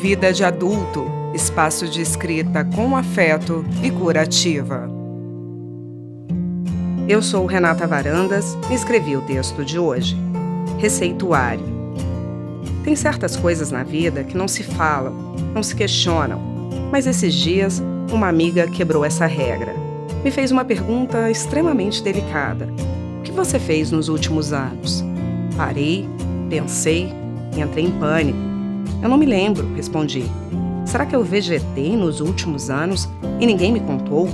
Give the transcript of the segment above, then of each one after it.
Vida de Adulto espaço de escrita com afeto e curativa. Eu sou Renata Varandas e escrevi o texto de hoje. Receituário. Tem certas coisas na vida que não se falam, não se questionam, mas esses dias uma amiga quebrou essa regra. Me fez uma pergunta extremamente delicada. O que você fez nos últimos anos? Parei, pensei entrei em pânico. Eu não me lembro, respondi. Será que eu vegetei nos últimos anos e ninguém me contou?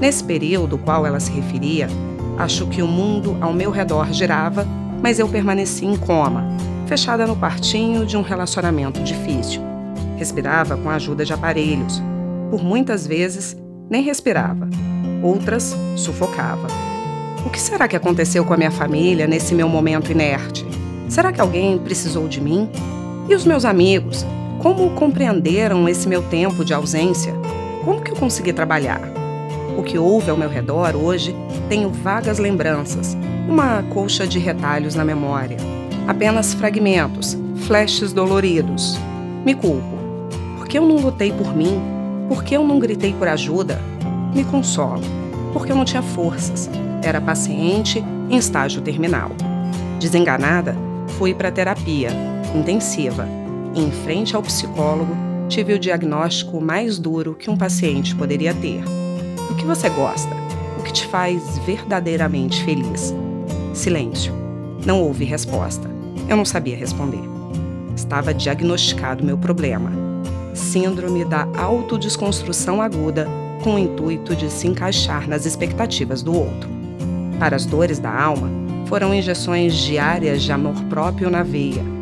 Nesse período ao qual ela se referia, acho que o mundo ao meu redor girava, mas eu permaneci em coma, fechada no quartinho de um relacionamento difícil. Respirava com a ajuda de aparelhos. Por muitas vezes, nem respirava. Outras, sufocava. O que será que aconteceu com a minha família nesse meu momento inerte? Será que alguém precisou de mim? E os meus amigos? Como compreenderam esse meu tempo de ausência? Como que eu consegui trabalhar? O que houve ao meu redor hoje tenho vagas lembranças, uma colcha de retalhos na memória. Apenas fragmentos, flashes doloridos. Me culpo. Por que eu não lutei por mim? Por que eu não gritei por ajuda? Me consolo. Porque eu não tinha forças. Era paciente em estágio terminal. Desenganada, fui para terapia intensiva em frente ao psicólogo, tive o diagnóstico mais duro que um paciente poderia ter. O que você gosta? O que te faz verdadeiramente feliz? Silêncio. Não houve resposta. Eu não sabia responder. Estava diagnosticado meu problema. Síndrome da autodesconstrução aguda com o intuito de se encaixar nas expectativas do outro. Para as dores da alma, foram injeções diárias de amor próprio na veia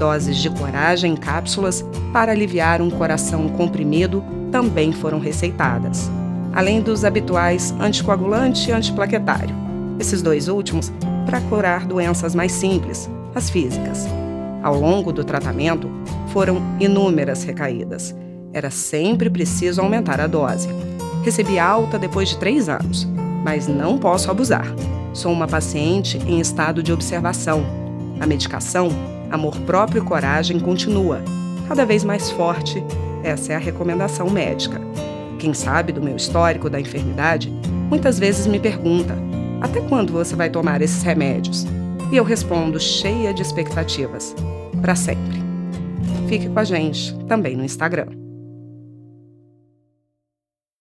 doses de coragem em cápsulas para aliviar um coração comprimido também foram receitadas, além dos habituais anticoagulante e antiplaquetário. Esses dois últimos para curar doenças mais simples, as físicas. Ao longo do tratamento, foram inúmeras recaídas. Era sempre preciso aumentar a dose. Recebi alta depois de três anos, mas não posso abusar. Sou uma paciente em estado de observação. A medicação Amor próprio e coragem continua, cada vez mais forte. Essa é a recomendação médica. Quem sabe do meu histórico da enfermidade, muitas vezes me pergunta: até quando você vai tomar esses remédios? E eu respondo cheia de expectativas: para sempre. Fique com a gente também no Instagram.